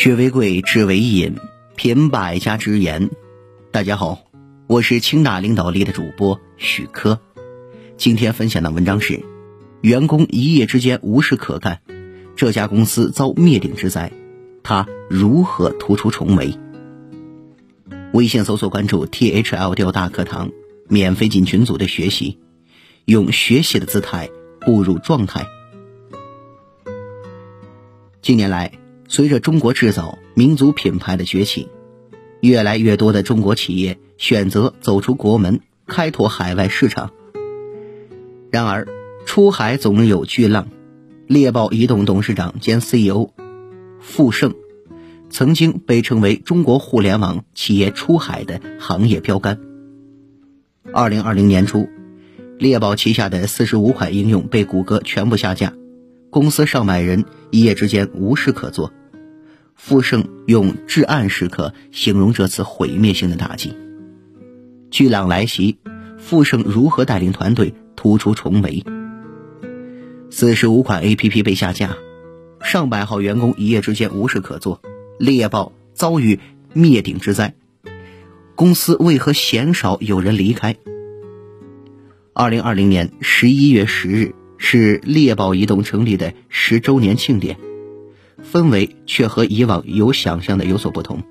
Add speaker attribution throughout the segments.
Speaker 1: 学为贵，知为引，品百家之言。大家好，我是清大领导力的主播许科。今天分享的文章是：员工一夜之间无事可干，这家公司遭灭顶之灾，他如何突出重围？微信搜索关注 “THL 调大课堂”，免费进群组的学习，用学习的姿态步入状态。近年来。随着中国制造民族品牌的崛起，越来越多的中国企业选择走出国门，开拓海外市场。然而，出海总有巨浪。猎豹移动董事长兼 CEO 傅盛，曾经被称为中国互联网企业出海的行业标杆。二零二零年初，猎豹旗下的四十五款应用被谷歌全部下架，公司上百人一夜之间无事可做。傅盛用“至暗时刻”形容这次毁灭性的打击。巨浪来袭，傅盛如何带领团队突出重围？四十五款 APP 被下架，上百号员工一夜之间无事可做，猎豹遭遇灭顶之灾，公司为何鲜少有人离开？二零二零年十一月十日是猎豹移动成立的十周年庆典。氛围却和以往有想象的有所不同。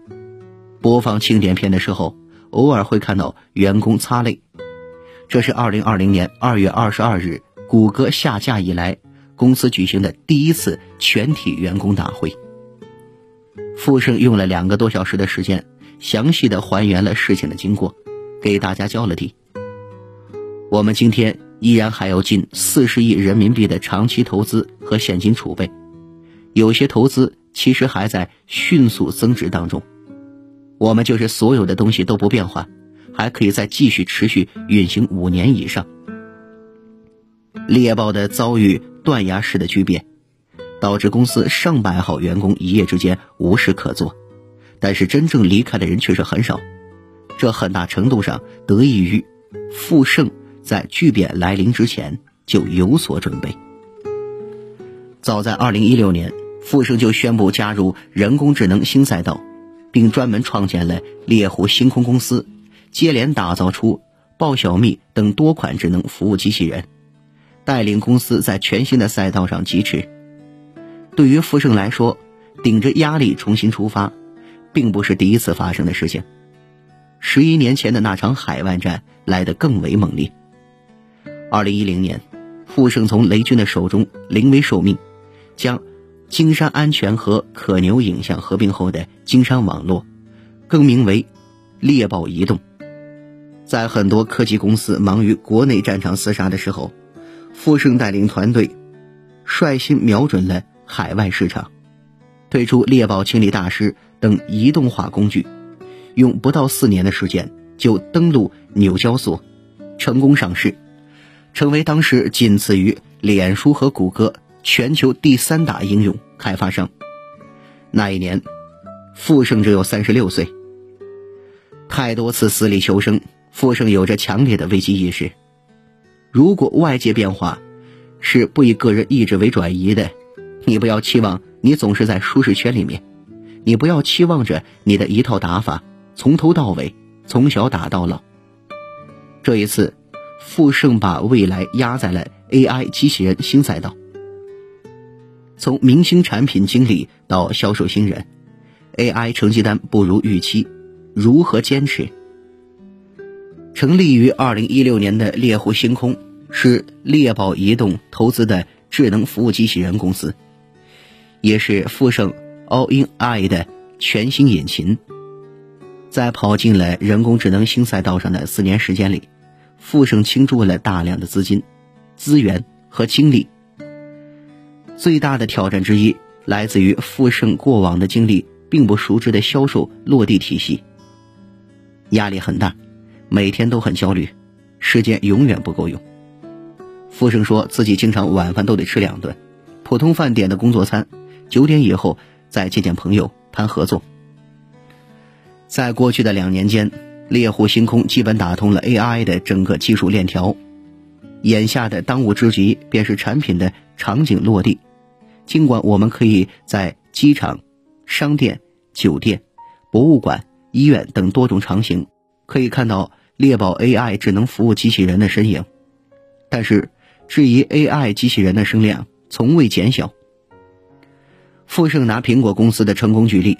Speaker 1: 播放庆典片的时候，偶尔会看到员工擦泪。这是2020年2月22日谷歌下架以来，公司举行的第一次全体员工大会。傅盛用了两个多小时的时间，详细的还原了事情的经过，给大家交了底。我们今天依然还有近四十亿人民币的长期投资和现金储备。有些投资其实还在迅速增值当中，我们就是所有的东西都不变化，还可以再继续持续运行五年以上。猎豹的遭遇断崖式的巨变，导致公司上百号员工一夜之间无事可做，但是真正离开的人却是很少，这很大程度上得益于富盛在巨变来临之前就有所准备。早在二零一六年。富盛就宣布加入人工智能新赛道，并专门创建了猎狐星空公司，接连打造出豹小蜜等多款智能服务机器人，带领公司在全新的赛道上疾驰。对于富盛来说，顶着压力重新出发，并不是第一次发生的事情。十一年前的那场海外战来得更为猛烈。二零一零年，富盛从雷军的手中临危受命，将。金山安全和可牛影像合并后的金山网络，更名为猎豹移动。在很多科技公司忙于国内战场厮杀的时候，富盛带领团队率先瞄准了海外市场，推出猎豹清理大师等移动化工具，用不到四年的时间就登陆纽交所，成功上市，成为当时仅次于脸书和谷歌。全球第三大应用开发商。那一年，傅盛只有三十六岁。太多次死里求生，傅盛有着强烈的危机意识。如果外界变化是不以个人意志为转移的，你不要期望你总是在舒适圈里面，你不要期望着你的一套打法从头到尾从小打到老。这一次，傅盛把未来压在了 AI 机器人新赛道。从明星产品经理到销售新人，AI 成绩单不如预期，如何坚持？成立于二零一六年的猎户星空是猎豹移动投资的智能服务机器人公司，也是富盛 All In I 的全新引擎。在跑进了人工智能新赛道上的四年时间里，富盛倾注了大量的资金、资源和精力。最大的挑战之一来自于富盛过往的经历并不熟知的销售落地体系，压力很大，每天都很焦虑，时间永远不够用。富盛说自己经常晚饭都得吃两顿，普通饭点的工作餐，九点以后再见见朋友谈合作。在过去的两年间，猎户星空基本打通了 AI 的整个技术链条，眼下的当务之急便是产品的场景落地。尽管我们可以在机场、商店、酒店、博物馆、医院等多种场景，可以看到猎豹 AI 智能服务机器人的身影。但是，质疑 AI 机器人的声量从未减小。富盛拿苹果公司的成功举例，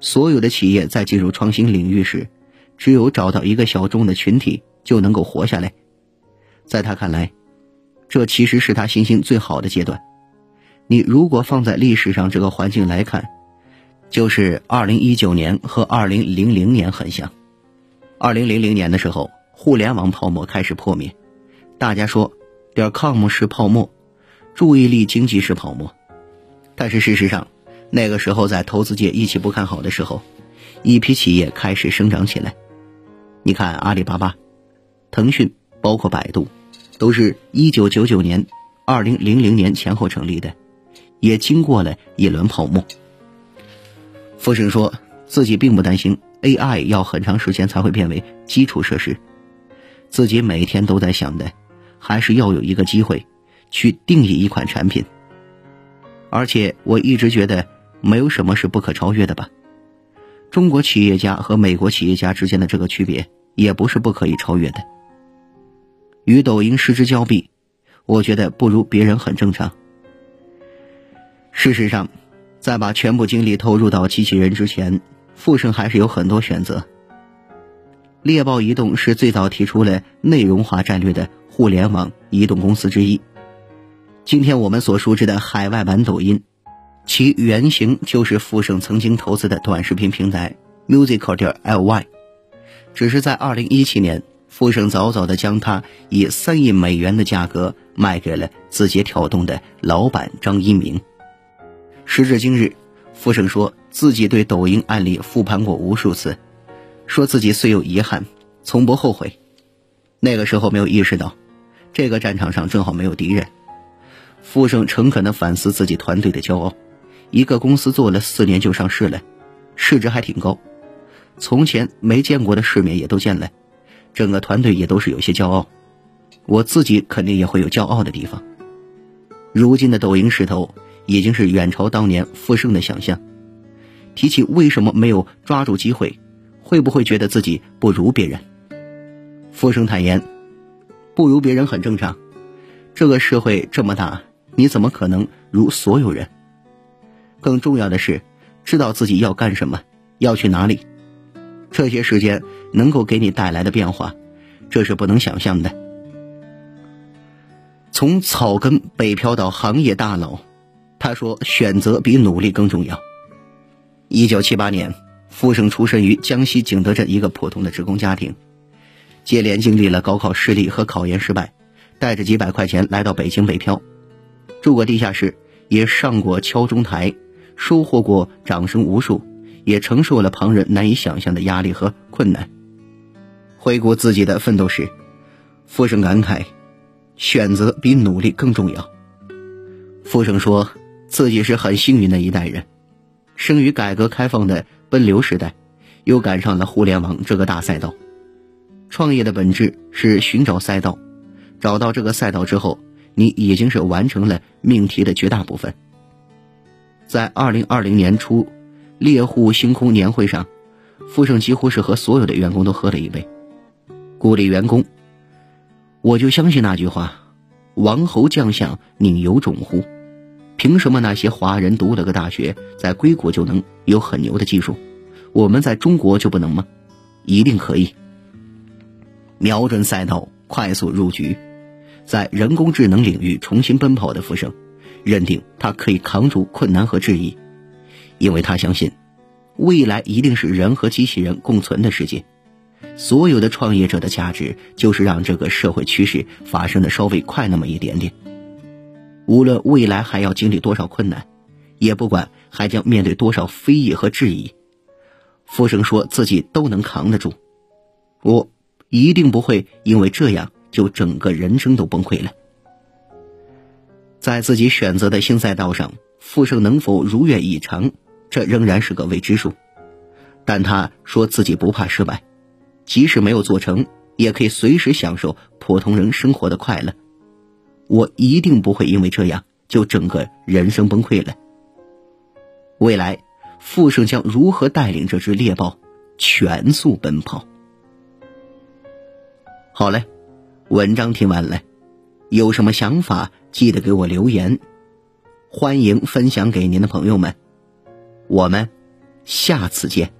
Speaker 1: 所有的企业在进入创新领域时，只有找到一个小众的群体就能够活下来。在他看来，这其实是他信心最好的阶段。你如果放在历史上这个环境来看，就是二零一九年和二零零零年很像。二零零零年的时候，互联网泡沫开始破灭，大家说点 com 是泡沫，注意力经济是泡沫。但是事实上，那个时候在投资界一起不看好的时候，一批企业开始生长起来。你看阿里巴巴、腾讯，包括百度，都是一九九九年、二零零零年前后成立的。也经过了一轮泡沫。富盛说自己并不担心 AI 要很长时间才会变为基础设施，自己每天都在想的，还是要有一个机会去定义一款产品。而且我一直觉得没有什么是不可超越的吧。中国企业家和美国企业家之间的这个区别也不是不可以超越的。与抖音失之交臂，我觉得不如别人很正常。事实上，在把全部精力投入到机器人之前，富盛还是有很多选择。猎豹移动是最早提出了内容化战略的互联网移动公司之一。今天我们所熟知的海外版抖音，其原型就是富盛曾经投资的短视频平台 Musical 点 ly，只是在2017年，富盛早早的将它以三亿美元的价格卖给了字节跳动的老板张一鸣。时至今日，傅盛说自己对抖音案例复盘过无数次，说自己虽有遗憾，从不后悔。那个时候没有意识到，这个战场上正好没有敌人。富盛诚恳地反思自己团队的骄傲，一个公司做了四年就上市了，市值还挺高，从前没见过的世面也都见了，整个团队也都是有些骄傲。我自己肯定也会有骄傲的地方。如今的抖音势头。已经是远超当年富盛的想象。提起为什么没有抓住机会，会不会觉得自己不如别人？富盛坦言，不如别人很正常。这个社会这么大，你怎么可能如所有人？更重要的是，知道自己要干什么，要去哪里。这些时间能够给你带来的变化，这是不能想象的。从草根北漂到行业大佬。他说：“选择比努力更重要。”一九七八年，傅盛出身于江西景德镇一个普通的职工家庭，接连经历了高考失利和考研失败，带着几百块钱来到北京北漂，住过地下室，也上过敲钟台，收获过掌声无数，也承受了旁人难以想象的压力和困难。回顾自己的奋斗史，傅盛感慨：“选择比努力更重要。”傅盛说。自己是很幸运的一代人，生于改革开放的奔流时代，又赶上了互联网这个大赛道。创业的本质是寻找赛道，找到这个赛道之后，你已经是完成了命题的绝大部分。在二零二零年初，猎户星空年会上，富盛几乎是和所有的员工都喝了一杯，鼓励员工。我就相信那句话：“王侯将相宁有种乎？”凭什么那些华人读了个大学，在硅谷就能有很牛的技术，我们在中国就不能吗？一定可以。瞄准赛道，快速入局，在人工智能领域重新奔跑的富盛，认定他可以扛住困难和质疑，因为他相信，未来一定是人和机器人共存的世界。所有的创业者的价值，就是让这个社会趋势发生的稍微快那么一点点。无论未来还要经历多少困难，也不管还将面对多少非议和质疑，富生说自己都能扛得住。我一定不会因为这样就整个人生都崩溃了。在自己选择的新赛道上，富生能否如愿以偿，这仍然是个未知数。但他说自己不怕失败，即使没有做成，也可以随时享受普通人生活的快乐。我一定不会因为这样就整个人生崩溃了。未来，傅盛将如何带领这只猎豹全速奔跑。好嘞，文章听完了，有什么想法记得给我留言，欢迎分享给您的朋友们。我们下次见。